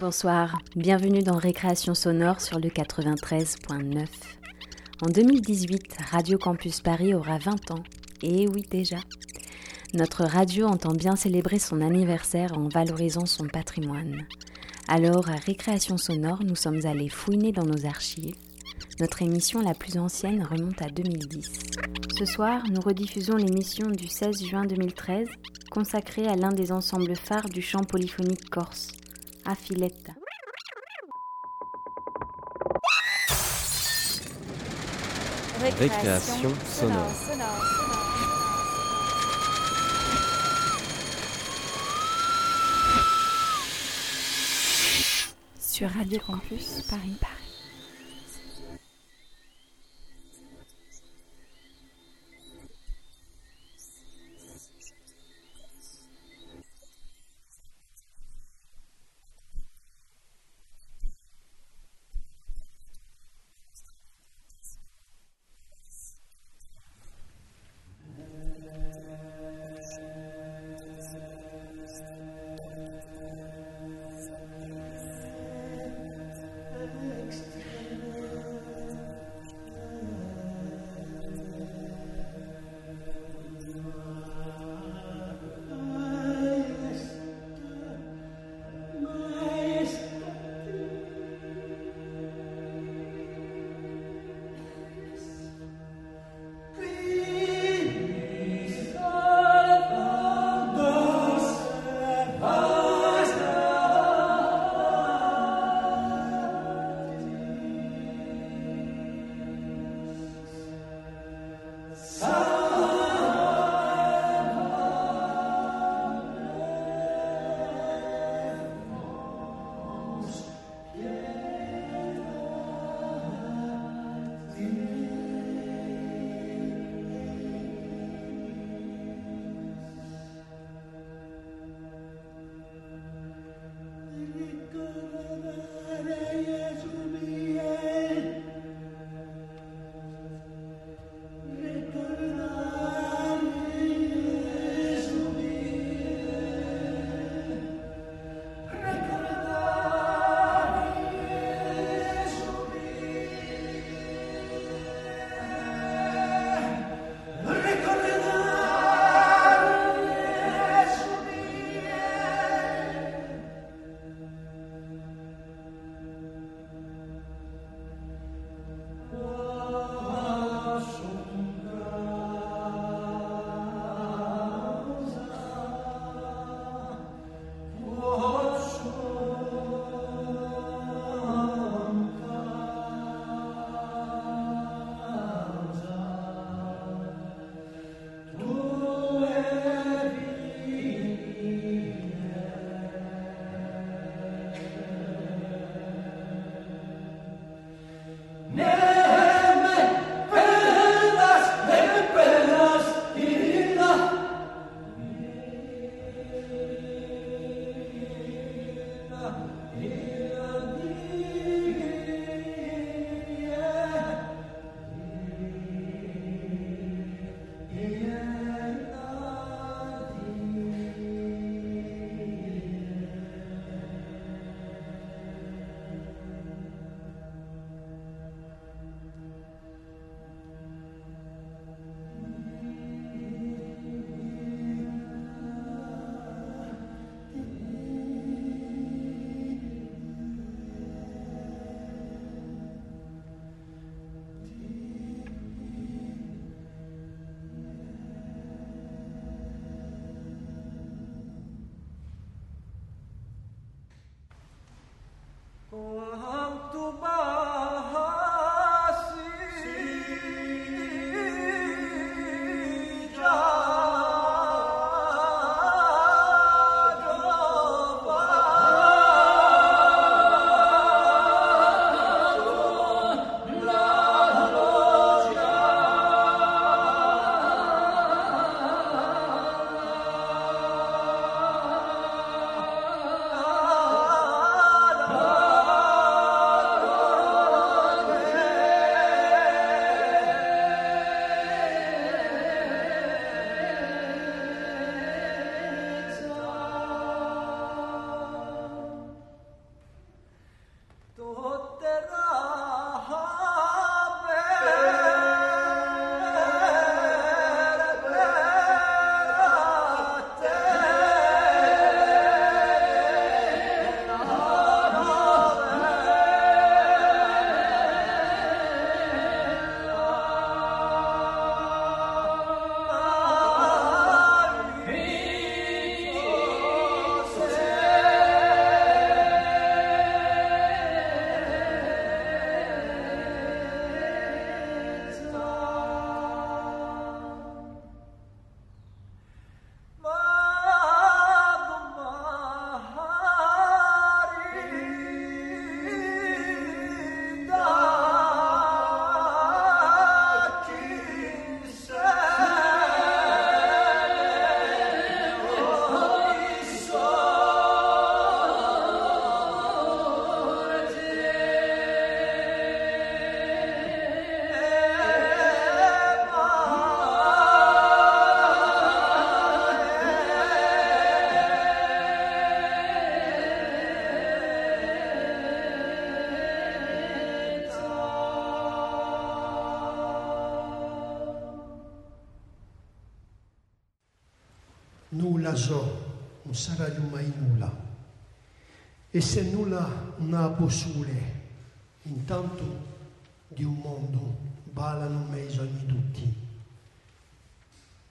Bonsoir, bienvenue dans Récréation sonore sur le 93.9. En 2018, Radio Campus Paris aura 20 ans. Et oui déjà. Notre radio entend bien célébrer son anniversaire en valorisant son patrimoine. Alors, à Récréation sonore, nous sommes allés fouiner dans nos archives. Notre émission la plus ancienne remonte à 2010. Ce soir, nous rediffusons l'émission du 16 juin 2013, consacrée à l'un des ensembles phares du chant polyphonique corse, Affiletta. Récréation sonore. Sur Radio Campus Paris. Paris.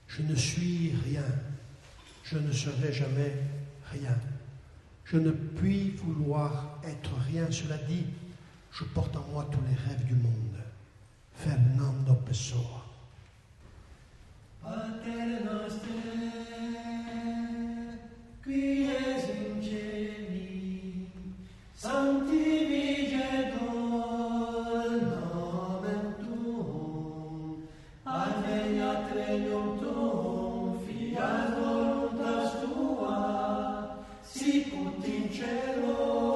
Je ne suis rien, je ne serai jamais rien. Je ne puis vouloir être rien, cela dit, je porte en moi tous les rêves du monde. Fernando Pessoa. tutti in cielo.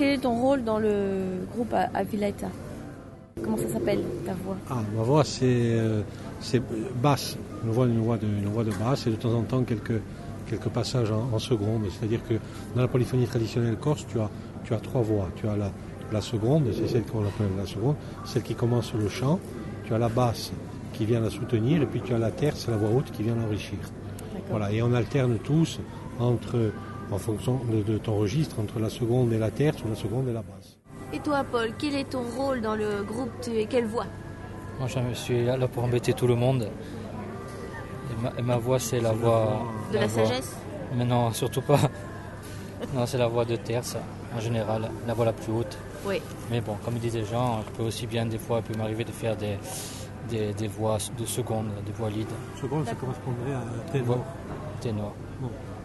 Quel est ton rôle dans le groupe Avileta Comment ça s'appelle ta voix? Ah, ma voix c'est euh, c'est basse, une voix, une, voix de, une voix de basse et de temps en temps quelques, quelques passages en, en seconde. C'est-à-dire que dans la polyphonie traditionnelle corse, tu as, tu as trois voix. Tu as la, la seconde, c'est celle qu'on appelle la seconde, celle qui commence le chant. Tu as la basse qui vient la soutenir et puis tu as la terce, la voix haute qui vient l'enrichir. Voilà, et on alterne tous entre, en fonction de, de ton registre, entre la seconde et la terce ou la seconde et la basse. Et toi, Paul, quel est ton rôle dans le groupe Tu es quelle voix Moi, je suis là, là pour embêter tout le monde. Et ma, et ma voix, c'est la voix. De la, voix- sagesse Mais non, surtout pas. Non, c'est la voix de terce, en général, la voix la plus haute. Oui. Mais bon, comme disent les gens, je peux aussi bien, des fois, il peut m'arriver de faire des, des, des voix de seconde, des voix lead, Seconde, ça correspondrait à ténor. Ténor.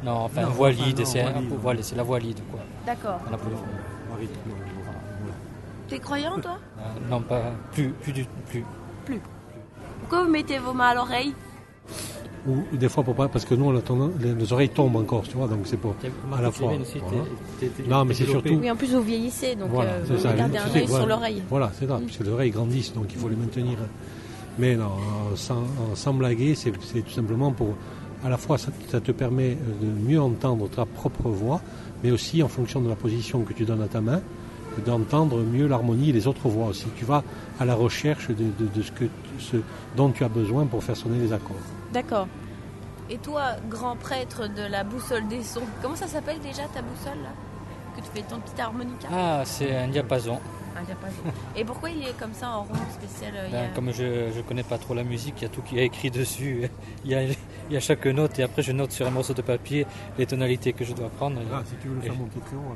Non, enfin, Non, enfin, non, c'est c'est la voix lead, quoi. D'accord. T'es croyant, toi? Euh, non, pas plus, plus du plus. Pourquoi vous mettez vos mains à l'oreille? Ou des fois pour pas, parce que nous, on a tendance- les, les oreilles tombent encore, tu vois, donc c'est pour à la fois. voilà. Non, mais c'est surtout. Oui, en plus, vous vieillissez, donc Voilà, euh, vous ça. gardez un œil voilà. sur l'oreille. Voilà, c'est ça, puisque les oreilles grandissent, donc il faut les maintenir. Mais non, euh, sans, euh, sans blaguer, c'est c'est tout simplement pour. À la fois, ça, ça te permet euh, de mieux entendre ta propre voix, mais aussi en fonction de la position que tu donnes à ta main, d'entendre mieux l'harmonie et les autres voix aussi. Tu vas à la recherche de, de- de ce, que, ce dont tu as besoin pour faire sonner les accords. D'accord. Et toi, grand prêtre de la boussole des sons, comment ça s'appelle déjà ta boussole là? Que tu fais ton petit harmonica? Ah, c'est un diapason. Un diapason. Et pourquoi il est comme ça en rond spécial euh, il y a- Ben, comme je ne connais pas trop la musique, il y a tout qui est écrit dessus. Il y, a, il y a chaque note et après je note sur un morceau de papier les tonalités que je dois prendre. Ah, si tu veux le faire monter très haut,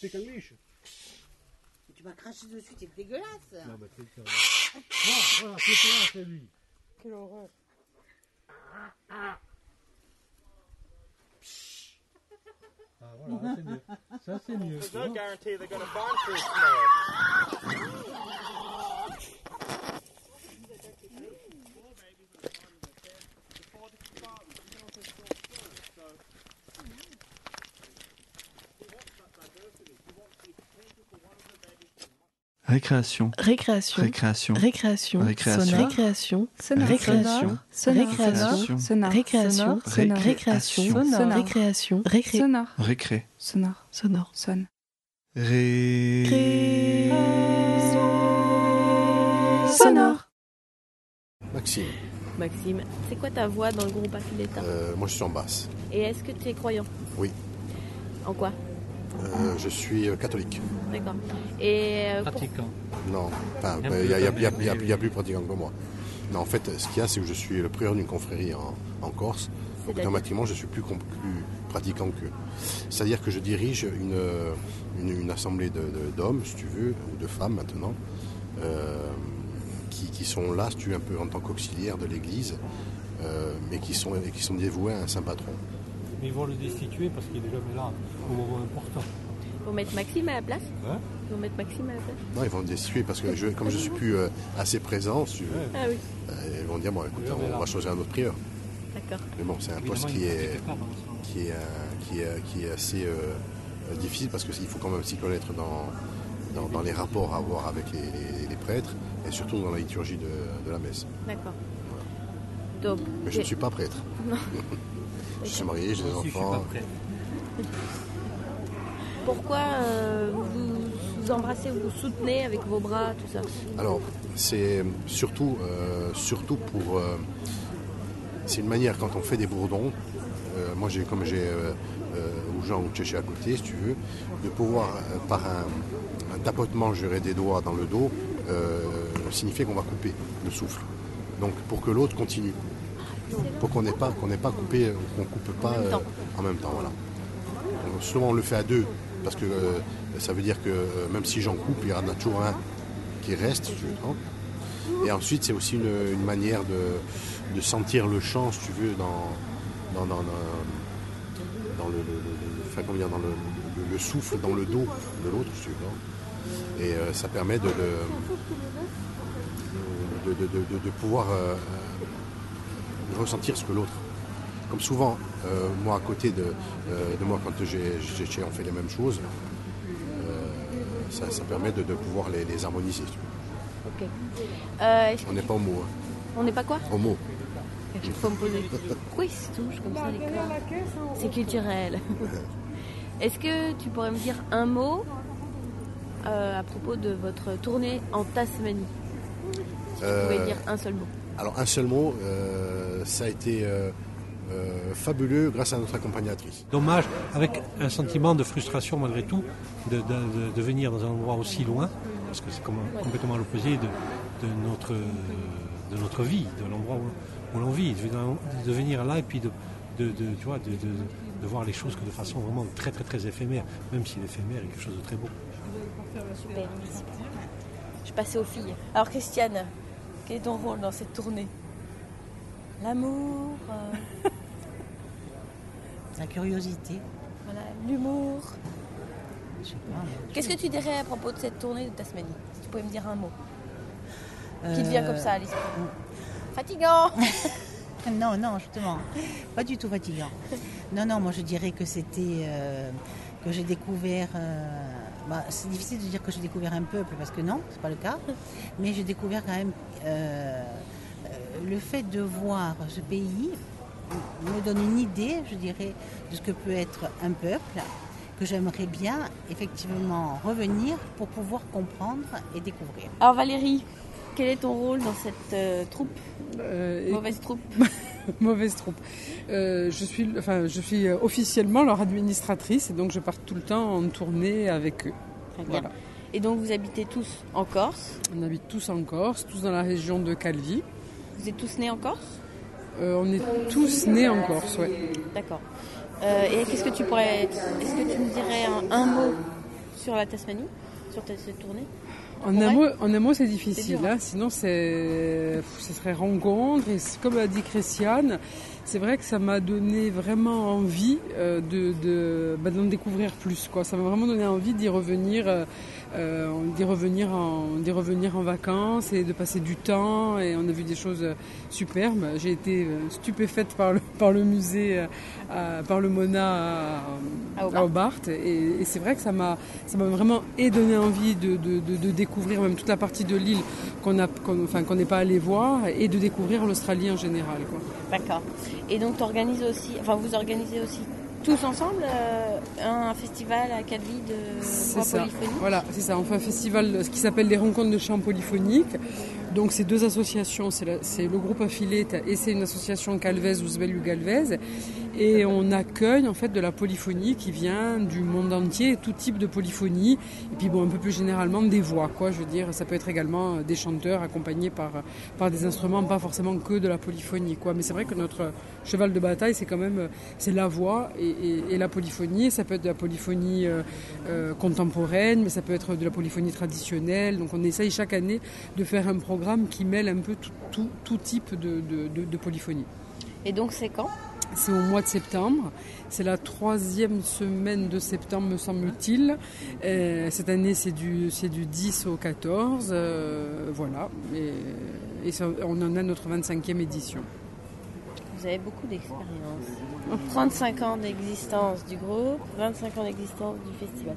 speak English? Tu m'as craché dessus, c'est dégueulasse. Non, mais c'est ça. Voilà, c'est là, c'est lui. Quelle horreur. Ah, voilà, c'est mieux. Ça, c'est mieux. Récréation. Récréation. Récréation. Récréation. Récréation. Récréation. Sonore. Récréation. Sonore. Récréation. Sonore. Récréation. Sonore. Récréation. Sonore. Récréation. Récré. Sonore. Récré. Sonore. Sonore. Sonne. Ré. Sonore. Maxime, Maxime, c'est quoi ta voix dans le groupe Affiletta euh, moi je suis en basse. Et est-ce que tu es croyant? Oui. En quoi? Euh, je suis euh, catholique. D'accord. Et euh, pour- Pratiquant. Non, enfin, Il y a plus- pratiquant que moi. Non, en fait, ce qu'il y a, c'est que je suis le prieur d'une confrérie en, en Corse. Donc, automatiquement, je suis plus, pratiquant qu'eux. C'est-à-dire que je dirige une, une, une assemblée de- de- d'hommes, si tu veux, ou de femmes maintenant, euh, qui, qui sont là, si tu veux, un peu en tant qu'auxiliaires de l'Église, euh, mais qui sont, qui sont dévoués à un saint patron. Mais ils vont le destituer parce qu'il est jamais là au moment important. Faut mettre Maxime à la place Hein Faut mettre Maxime à la place Non, ils vont me destituer parce que je, comme je suis plus euh, assez présent, si tu veux, Ah oui, euh, ils vont dire bon, écoute, on va choisir un autre prieur. d'accord. Mais bon, c'est un poste Évidemment, qui est, qui est, euh, qui est, qui est assez euh, difficile parce qu'il faut quand même s'y connaître dans, dans, dans les rapports à avoir avec les, les- les prêtres et surtout dans la liturgie de, de la messe. D'accord. Donc, Mais je ne suis pas prêtre. Non. je suis marié, j'ai des Si je suis pas enfants. prêt. pourquoi euh, vous vous embrassez, vous vous soutenez avec vos bras, tout ça? Alors, c'est surtout, euh, surtout pour. euh, c'est une manière quand on fait des bourdons. euh, moi, j'ai comme j'ai euh, euh, ou Jean ou Tchéché à côté, si tu veux, de pouvoir euh, par un, un tapotement, dirais, des doigts dans le dos, euh, signifier qu'on va couper le souffle. Donc, pour que l'autre continue, pour qu'on n'ait pas qu'on pas coupé, qu'on coupe pas même euh, temps. en même temps, voilà. Donc, souvent, on le fait à deux, parce que euh, ça veut dire que euh, même si j'en coupe, il y en a toujours un qui reste. si tu veux, hein. Et ensuite, c'est aussi une, une manière de, de sentir le chant, si tu veux, dans, dans, dans, dans- le, le- le- le- enfin, comment dire, dans le, le- le souffle dans le dos de l'autre, si tu veux. hein. Et euh, ça permet de, de, de, de- de- de- de pouvoir euh, ressentir ce que l'autre. Comme souvent, euh, moi à côté de, euh, de moi, quand j'ai, on fait les mêmes choses, euh, ça, ça permet de, de pouvoir les, les harmoniser. On n'est pas homo, hein. on n'est pas quoi homo. Me Pourquoi il se touche comme ça les corps C'est culturel. Est-ce que tu pourrais me dire un mot euh, à propos de votre tournée en Tasmanie? Si tu pouvais dire un seul mot. Alors un seul mot, euh, ça a été euh, euh, fabuleux grâce à notre accompagnatrice. Dommage, avec un sentiment de frustration malgré tout, de, de- de- de venir dans un endroit aussi loin, parce que c'est complètement à l'opposé de, de notre, de notre vie, de l'endroit où, où l'on vit. De, venir- de venir là et puis de, de, de- tu vois, de, de- de voir les choses que de façon vraiment très très très éphémère, même si l'éphémère est quelque chose de très beau. Super, merci. Je passais aux filles. Alors Christiane, quel est ton rôle dans cette tournée L'amour, euh, La curiosité. voilà, l'humour. Je sais pas. mais- Qu'est-ce que tu dirais à propos de cette tournée de Tasmanie Si tu pouvais me dire un mot? Qui te vient Euh, comme ça à l'esprit? Fatigant Non, non, justement. Pas du tout fatigant. Non, non, moi je dirais que c'était. euh, que j'ai découvert. euh, bah, c'est difficile de dire que j'ai découvert un peuple parce que non, c'est pas le cas. Mais j'ai découvert quand même. euh, euh, le fait de voir ce pays me donne une idée, je dirais, de ce que peut être un peuple que j'aimerais bien effectivement revenir pour pouvoir comprendre et découvrir. Alors Valérie, quel est ton rôle dans cette euh, troupe? Euh, Mauvaise troupe? Mauvaise troupe. Euh, je, suis, enfin, je suis euh, officiellement leur administratrice et donc je pars tout le temps en tournée avec eux. Très bien. Voilà. Et donc vous habitez tous en Corse? On habite tous en Corse, tous dans la région de Calvi. Vous êtes tous nés en Corse? Euh, on est tous nés en Corse, ouais. D'accord. Euh, et qu'est-ce que tu pourrais. Est-ce que tu me dirais un, un mot sur la Tasmanie, sur cette tournée? En un, mot, en un mot, c'est difficile. Hein. Sinon, c'est, ce serait rencontre. Et comme l'a dit Christiane, c'est vrai que ça m'a donné vraiment envie euh, de, de, bah, d'en découvrir plus. Quoi. Ça m'a vraiment donné envie d'y revenir. Euh, euh, d'y revenir en revenir en vacances et de passer du temps et on a vu des choses superbes. J'ai été euh, stupéfaite par le par le musée, euh, par le Mona à, Hobart et, c'est vrai que ça m'a ça m'a vraiment et donné envie de, de, de, découvrir même toute la partie de l'île qu'on a enfin qu'on n'est pas allé voir et de découvrir l'Australie en général. D'accord. Et donc tu organises aussi, enfin vous organisez aussi tous ensemble euh, un festival à quatre de voix polyphonique? Voilà, c'est ça. On fait un festival ce qui s'appelle les rencontres de chants polyphoniques. Donc c'est deux associations, c'est le groupe Affilette et c'est une association Calvez Ouzbel Galvez. Et on accueille en fait de la polyphonie qui vient du monde entier, tout type de polyphonie. Et puis bon, un peu plus généralement des voix, quoi. Je veux dire, ça peut être également des chanteurs accompagnés par, par des instruments, pas forcément que de la polyphonie, quoi. Mais c'est vrai que notre cheval de bataille, c'est quand même c'est la voix et, la polyphonie. Ça peut être de la polyphonie euh, euh, contemporaine, mais ça peut être de la polyphonie traditionnelle. Donc on essaye chaque année de faire un programme qui mêle un peu tout, type de, polyphonie. Et donc c'est quand? C'est au mois de septembre. C'est la troisième semaine de septembre, me semble-t-il. Euh, cette année, c'est du, du 10 au 14. Euh, voilà. Et, on en a notre 25e édition. Vous avez beaucoup d'expérience. 35 ans d'existence du groupe, 25 ans d'existence du festival.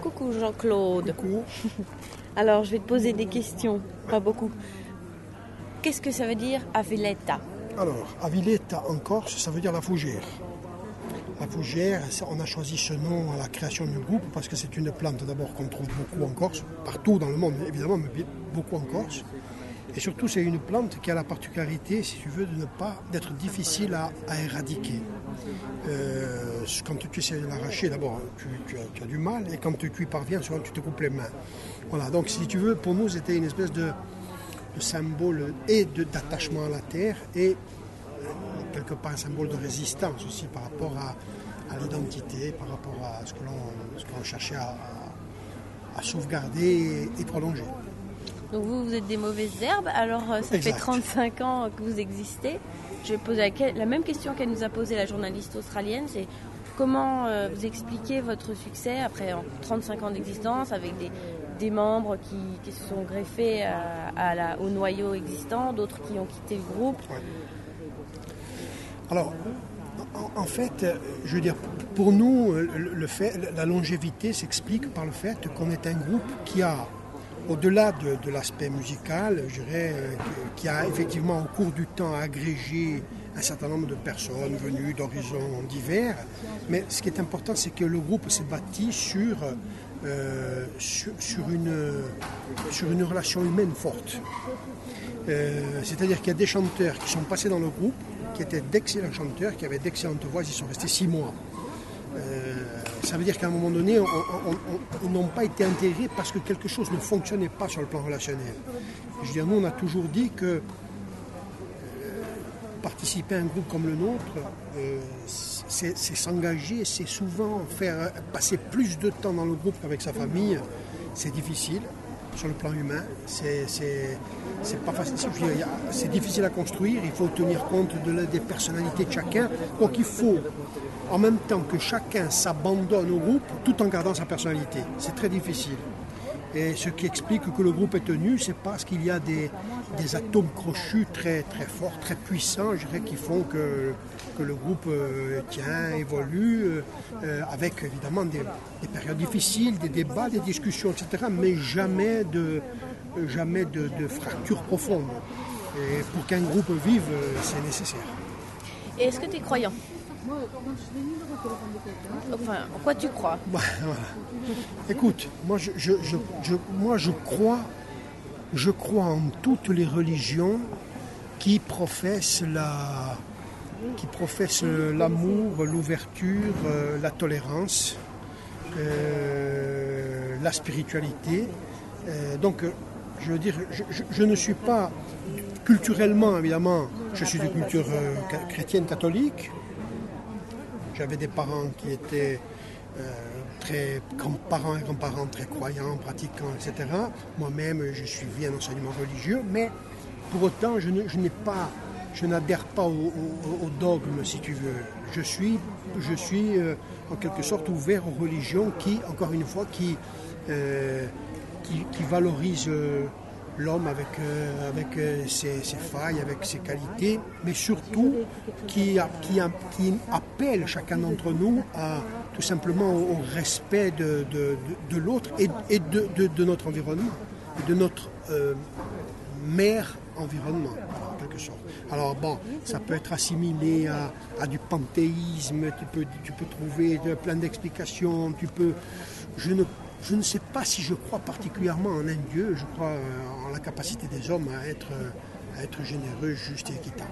Coucou Jean-Claude. Coucou. Alors, je vais te poser des questions, pas beaucoup. Qu'est-ce que ça veut dire Aviletta Alors, Aviletta en Corse, ça veut dire la fougère. La fougère, on a choisi ce nom à la création du groupe parce que c'est une plante d'abord qu'on trouve beaucoup en Corse, partout dans le monde évidemment, mais beaucoup en Corse. Et surtout, c'est une plante qui a la particularité, si tu veux, de ne pas d'être difficile à, éradiquer. Euh, quand tu essaies de l'arracher, d'abord, tu, as, du mal, et quand tu, y parviens, souvent tu te coupes les mains. Voilà, donc si tu veux, pour nous, c'était une espèce de, symbole et d'attachement à la terre, et euh, quelque part un symbole de résistance aussi par rapport à, l'identité, par rapport à ce que l'on cherchait à, sauvegarder et prolonger. Donc vous, vous êtes des mauvaises herbes. Alors euh, ça fait 35 ans que vous existez. Je vais poser la, même question qu'elle nous a posée la journaliste australienne. C'est comment euh, vous expliquez votre succès après 35 ans d'existence avec des, membres qui, se sont greffés la, au noyau existant, d'autres qui ont quitté le groupe? Alors, en, fait, je veux dire, pour nous, le fait, la longévité s'explique par le fait qu'on est un groupe qui a au-delà de, l'aspect musical, je dirais, euh, qui a effectivement au cours du temps agrégé un certain nombre de personnes venues d'horizons divers, mais ce qui est important, c'est que le groupe s'est bâti sur, euh, sur, une, relation humaine forte. Euh, c'est-à-dire qu'il y a des chanteurs qui sont passés dans le groupe, qui étaient d'excellents chanteurs, qui avaient d'excellentes voix, ils sont restés six mois. Ça veut dire qu'à un moment donné, ils n'ont pas été intégrés parce que quelque chose ne fonctionnait pas sur le plan relationnel. Je veux dire, nous, on a toujours dit que euh, participer à un groupe comme le nôtre, euh, c'est s'engager, c'est souvent faire passer plus de temps dans le groupe qu'avec sa famille. C'est difficile sur le plan humain. C'est pas facile. C'est difficile à construire. Il faut tenir compte de des personnalités de chacun. Donc il faut en même temps que chacun s'abandonne au groupe tout en gardant sa personnalité. C'est très difficile. Et ce qui explique que le groupe est tenu, c'est parce qu'il y a des, atomes crochus très, très forts, très puissants, je dirais, qui font que, que le groupe euh, tient, évolue, euh, euh, avec évidemment des, périodes difficiles, des débats, des discussions, etc., mais jamais de, jamais de, de fractures profondes. Et pour qu'un groupe vive, c'est nécessaire. Et est-ce que tu es croyant? Enfin, en quoi tu crois? Bah, Écoute, moi je, moi je crois, je crois en toutes les religions qui professent la, qui professent l'amour, l'ouverture, euh, la tolérance, euh, la spiritualité. Euh, donc, je veux dire, je, ne suis pas culturellement, évidemment, je suis de culture chrétienne catholique, J'avais des parents qui étaient euh, très grands-parents et grands-parents très croyants, pratiquants, etc. Moi-même, je suivi un enseignement religieux, mais pour autant, je n'ai pas, je n'adhère pas au, dogme, si tu veux. Je suis, je suis euh, en quelque sorte ouvert aux religions qui, encore une fois, qui, euh, qui valorisent l'homme avec, euh, avec euh, ses, failles, avec ses qualités, mais surtout qui, qui, appelle chacun d'entre nous à tout simplement au respect de, de, l'autre et, de, notre environnement, de notre euh, mère environnement, en quelque sorte. Alors bon, ça peut être assimilé à, à du panthéisme, tu peux, tu peux trouver plein d'explications, tu peux... Je ne je ne sais pas si je crois particulièrement en un Dieu, je crois euh, en la capacité des hommes à être, euh, à être généreux, juste et équitable.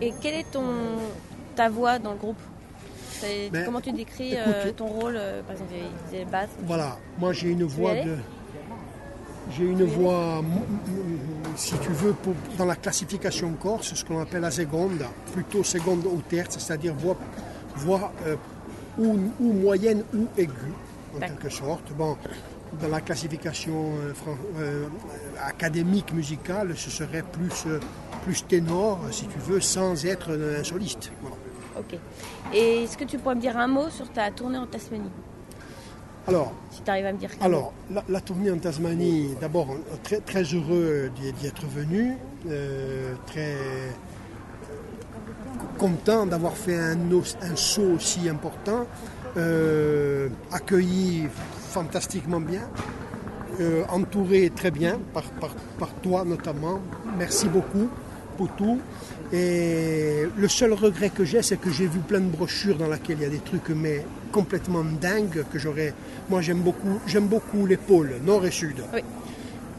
Et quelle est ton, ta voix dans le groupe? Ben, Comment tu décris euh, ton rôle Par exemple, basses Voilà, moi j'ai une voix de. J'ai une voix, si tu veux, dans la classification corse, ce qu'on appelle la seconde, plutôt seconde ou terce, c'est-à-dire voix, voix ou, ou moyenne ou aiguë en quelque sorte. Bon, dans la classification euh, euh, académique musicale, ce serait plus, euh, plus ténor, si tu veux, sans être un soliste. Ok. Et est-ce que tu pourrais me dire un mot sur ta tournée en Tasmanie? Alors, si tu arrives à me dire alors la, tournée en Tasmanie, d'abord très, très heureux d'y être venu, très content d'avoir fait un, un saut aussi important. Euh, accueilli fantastiquement bien, euh, entouré très bien par, par, toi notamment. Merci beaucoup pour tout. Et le seul regret que j'ai, c'est que j'ai vu plein de brochures dans lesquelles il y a des trucs mais complètement dingues que j'aurais. Moi, j'aime beaucoup, j'aime beaucoup les pôles, nord et sud.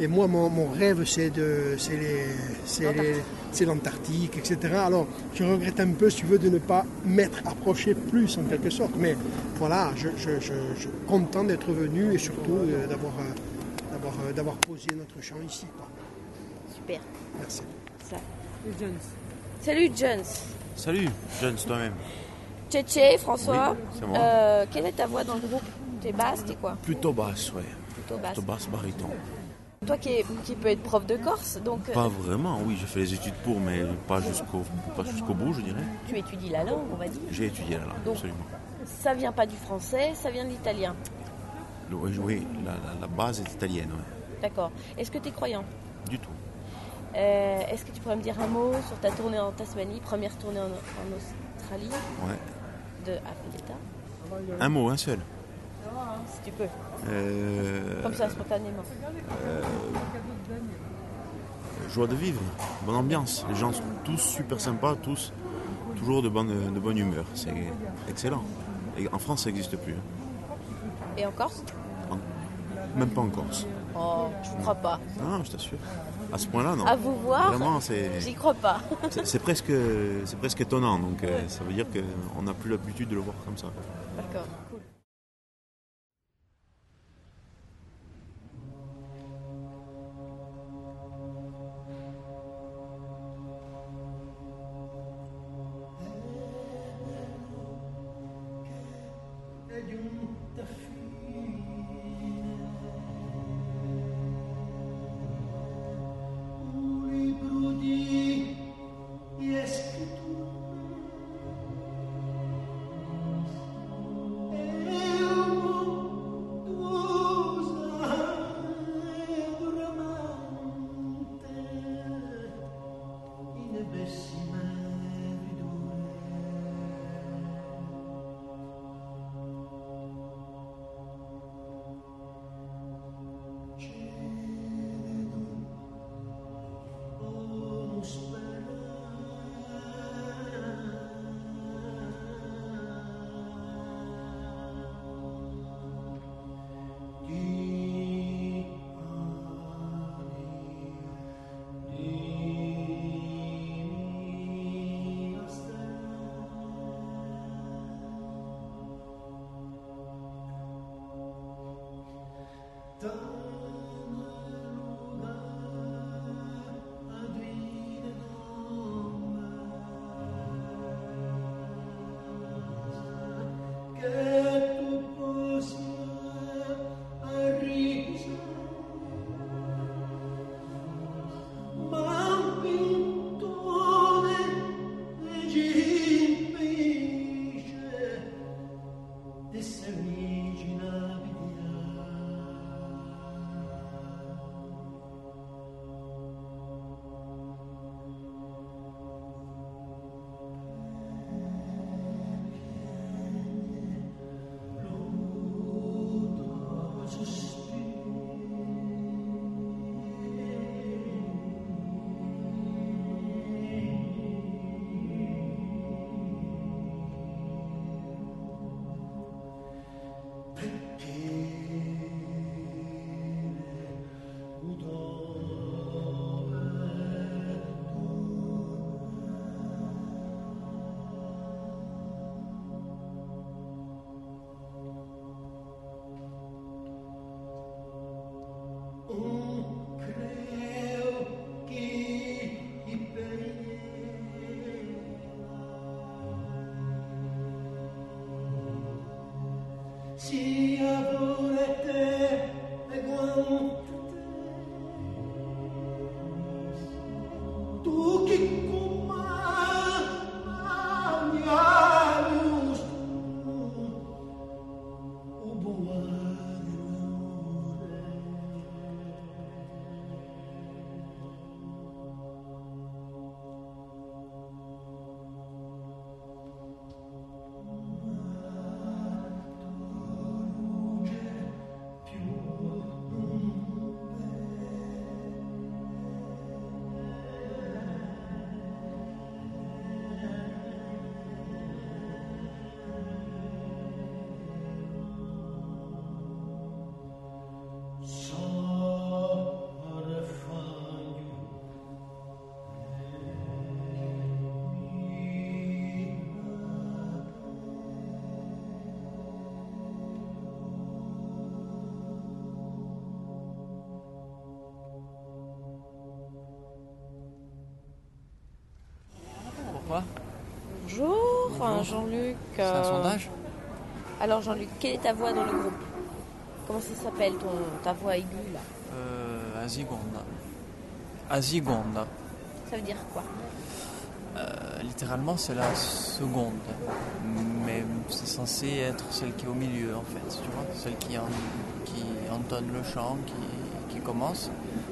Et moi, mon, mon rêve, c'est de, c'est les, c'est l'Antarctique, etc. Alors, je regrette un peu, si tu veux, de ne pas m'être approché plus en quelque sorte. Mais voilà, je, suis content d'être venu et surtout euh, d'avoir, euh, d'avoir, euh, d'avoir posé notre chant ici. Super. Merci. Salut Jones. Salut Jones. Salut Jones toi-même. Tchétché, François. c'est moi. quelle est ta voix dans le groupe? T'es basse, t'es quoi? Plutôt basse, ouais. Plutôt basse. Plutôt basse, baryton. Toi qui, qui peux être prof de Corse, donc... Euh, pas vraiment, oui, j'ai fait les études pour, mais pas jusqu'au jusqu'au bout, je dirais. Tu étudies la langue, on va dire J'ai étudié la langue, absolument. Ça vient pas du français, ça vient de l'italien Oui, oui la, base est italienne, oui. D'accord. Est-ce que tu es croyant? Du tout. Euh, est-ce que tu pourrais me dire un mot sur ta tournée en Tasmanie, première tournée en, Australie? Ouais. De Affiletta Un mot, un seul. Si tu peux. Euh, Comme ça, spontanément. Euh, joie de vivre, bonne ambiance. Les gens sont tous super sympas, tous toujours de bonne, de bonne humeur. C'est excellent. Et en France, ça n'existe plus. Hein. Et en Corse? Même pas en Corse. Oh, je ne crois pas. Non, je t'assure. À ce point-là, non. À vous voir, Vraiment, j'y crois pas. c'est presque, presque étonnant. Donc, euh, ça veut dire qu'on n'a plus l'habitude de le voir comme ça. D'accord. Pourquoi Jean-Luc. C'est un euh, sondage Alors Jean-Luc, quelle est ta voix dans le groupe? Comment ça s'appelle ton ta voix aiguë là? Euh, Azigonda. Azigonda. Ça veut dire quoi? Euh, littéralement, c'est la seconde. Mais c'est censé être celle qui est au milieu, en fait. Tu vois Celle qui, en- qui entonne le chant, qui, qui commence.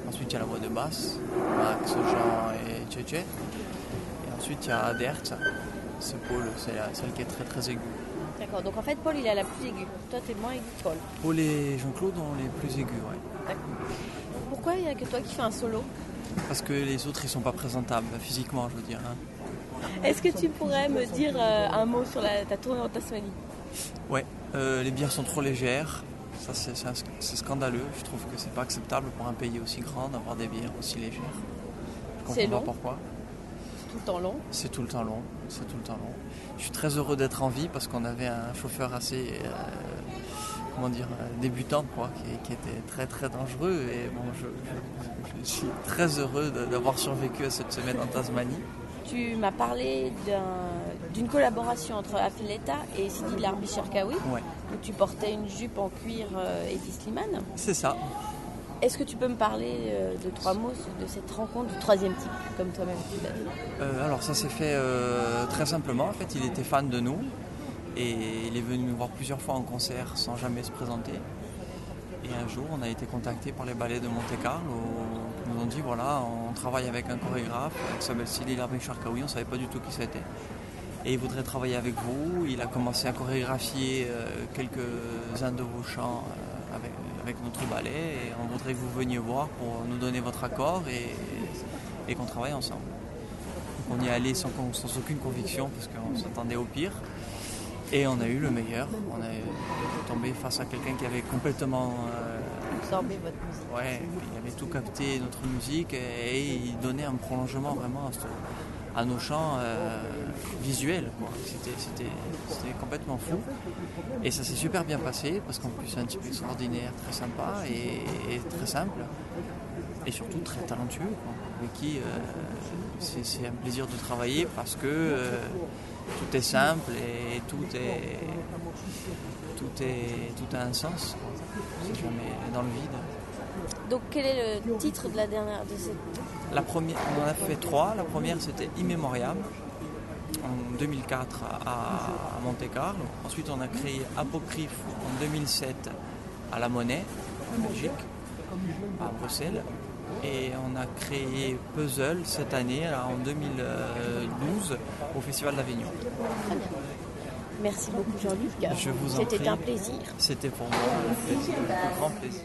Ensuite, il y a la voix de basse, Max, Jean et Tchétché. Et ensuite, il y a Dertz. C'est Paul, c'est la- celle qui est très très aiguë. D'accord, donc en fait Paul il a la plus aiguë. Toi t'es moins aiguë que Paul. Paul et Jean-Claude ont les plus aigus, ouais. D'accord. Pourquoi il n'y a que toi qui fais un solo? Parce que les autres, ils sont pas présentables, physiquement, je veux dire. hein. Est-ce que tu pourrais me dire euh, un mot sur la, ta tournée en Tasmanie Ouais, euh, les bières sont trop légères. Ça, c'est, scandaleux. Je trouve que c'est pas acceptable pour un pays aussi grand d'avoir des bières aussi légères. Je comprends pas pourquoi. C'est tout le temps long. C'est tout le temps long. C'est tout le temps long. Je suis très heureux d'être en vie parce qu'on avait un chauffeur assez, euh, comment dire, euh, débutant, quoi, qui, qui était très très dangereux. Et bon, je, je- je suis très heureux d'avoir survécu à cette semaine en Tasmanie. Tu m'as parlé d'un- d'une collaboration entre Afileta et Sidi Larbi Cherkaoui, Ouais. où tu portais une jupe en cuir euh, Slimane. C'est ça. Est-ce que tu peux me parler euh, de trois mots de cette rencontre du troisième type, comme toi-même Euh, alors ça s'est fait euh, très simplement. En fait, il était fan de nous et il est venu nous voir plusieurs fois en concert sans jamais se présenter. Et un jour, on a été contacté par les ballets de Monte Carlo qui nous ont dit voilà, on travaille avec un chorégraphe qui s'appelle Sidi Larbi Sharkawi, on ne savait pas du tout qui c'était. Et il voudrait travailler avec vous. Il a commencé à chorégraphier quelques-uns de vos chants avec, notre ballet et on voudrait que vous veniez voir pour nous donner votre accord et, et qu'on travaille ensemble. Donc on y est allé sans, aucune conviction parce qu'on s'attendait au pire. Et on a eu le meilleur. On est tombé face à quelqu'un qui avait complètement. euh, Absorber votre musique. ouais, il avait tout capté notre musique et, et il donnait un prolongement vraiment à, ce- à nos chants euh, visuels. C'était, complètement fou. Et ça s'est super bien passé parce qu'en plus c'est un type extraordinaire, très sympa et, très simple. Et surtout très talentueux, avec qui euh, c'est, un plaisir de travailler parce que euh, tout est simple et tout est tout est tout a un sens. jamais dans le vide. Donc quel est le titre de la dernière de cette La première, on en a fait trois. La première c'était Immémorial en 2004 à, à Monte Carlo. Ensuite on a créé Apocryphe en 2007 à La Monnaie en Belgique, à Bruxelles. Et on a créé Puzzle cette année, là, en 2012, au Festival d'Avignon. Très bien. Merci beaucoup Jean-Luc. Je vous en C'était un plaisir. C'était pour moi un plaisir, un grand plaisir.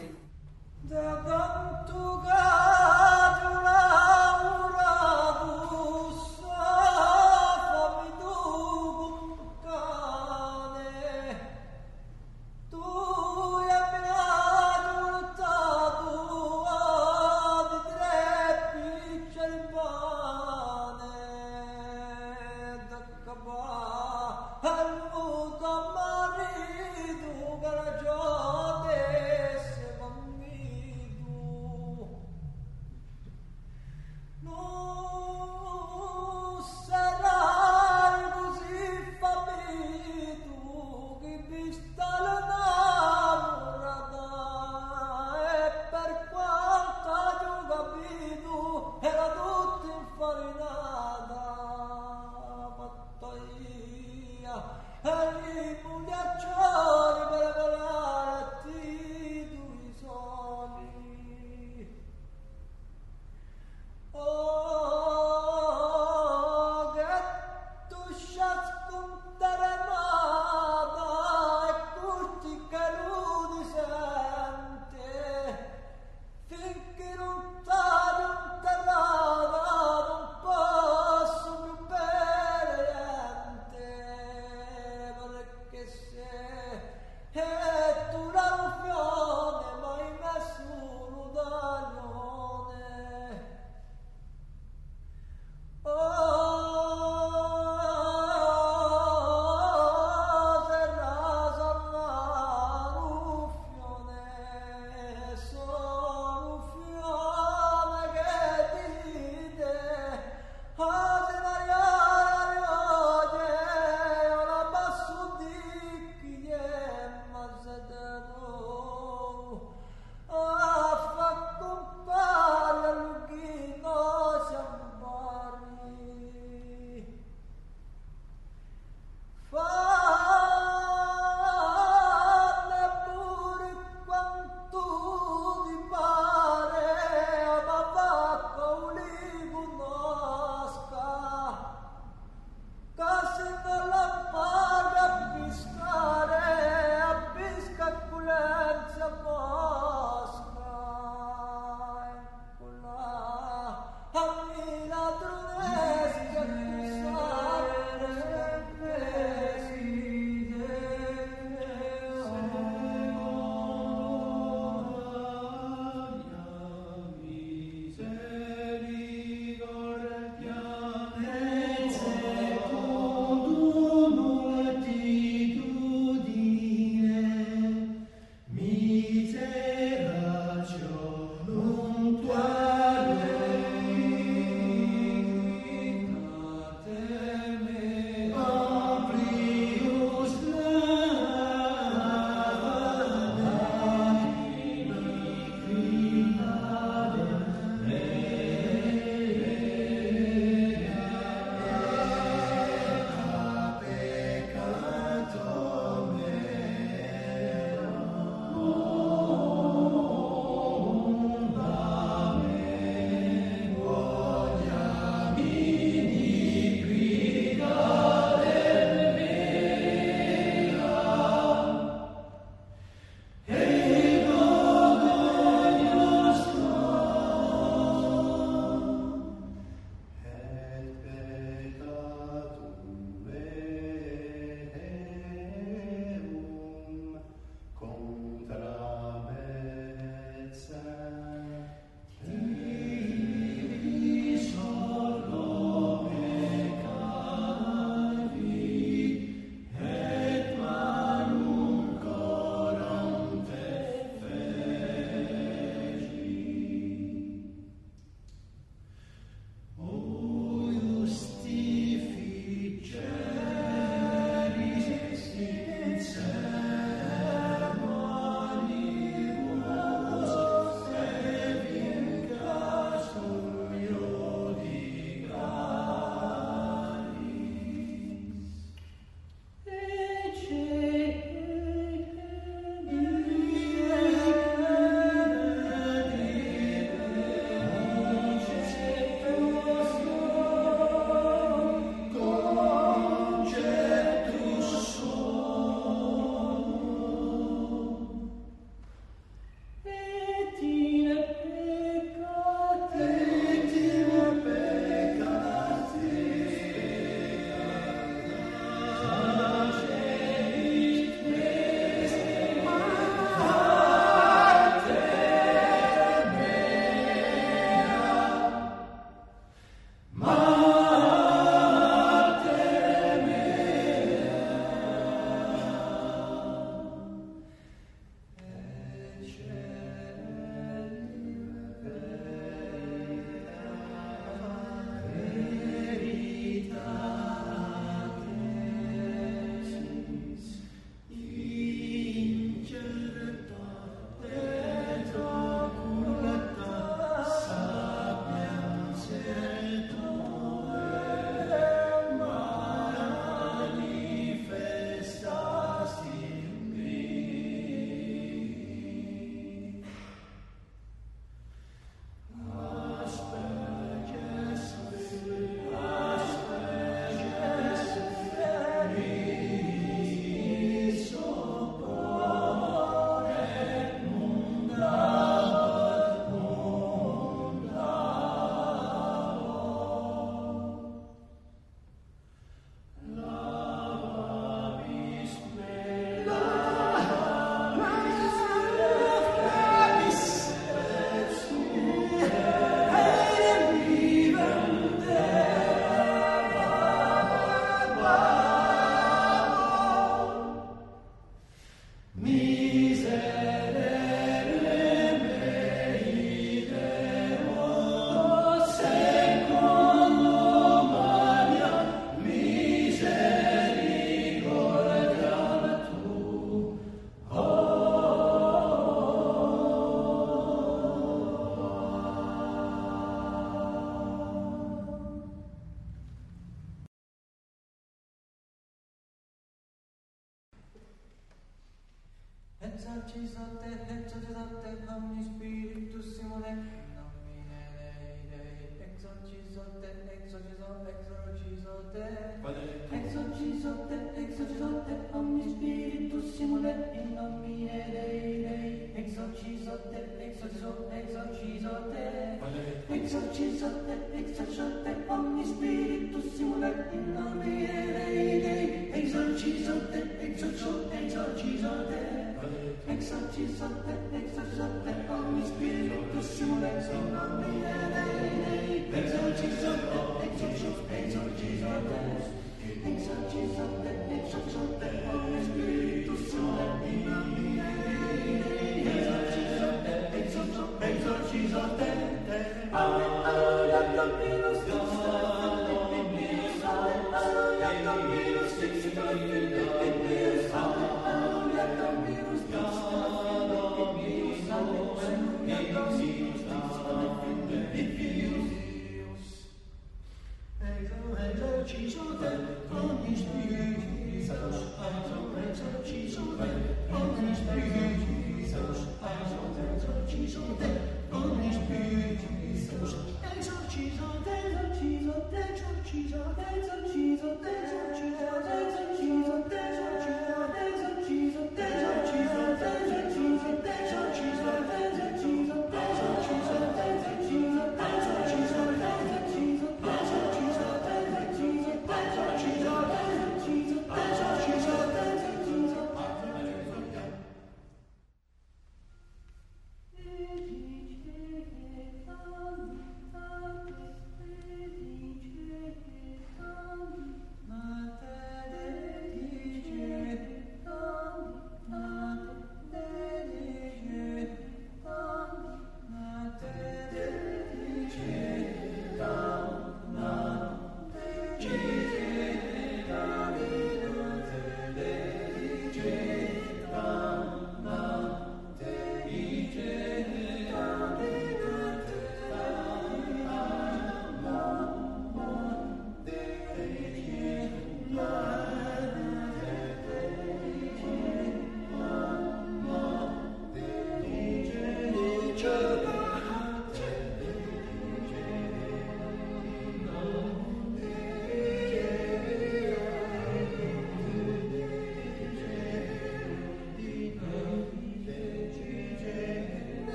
baptizated, et cetera, et nomini Spiritus.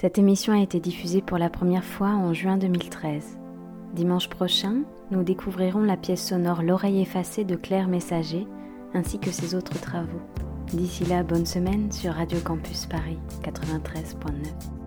Cette émission a été diffusée pour la première fois en juin 2013. Dimanche prochain, nous découvrirons la pièce sonore L'oreille effacée de Claire Messager, ainsi que ses autres travaux. D'ici là, bonne semaine sur Radio Campus Paris 93.9.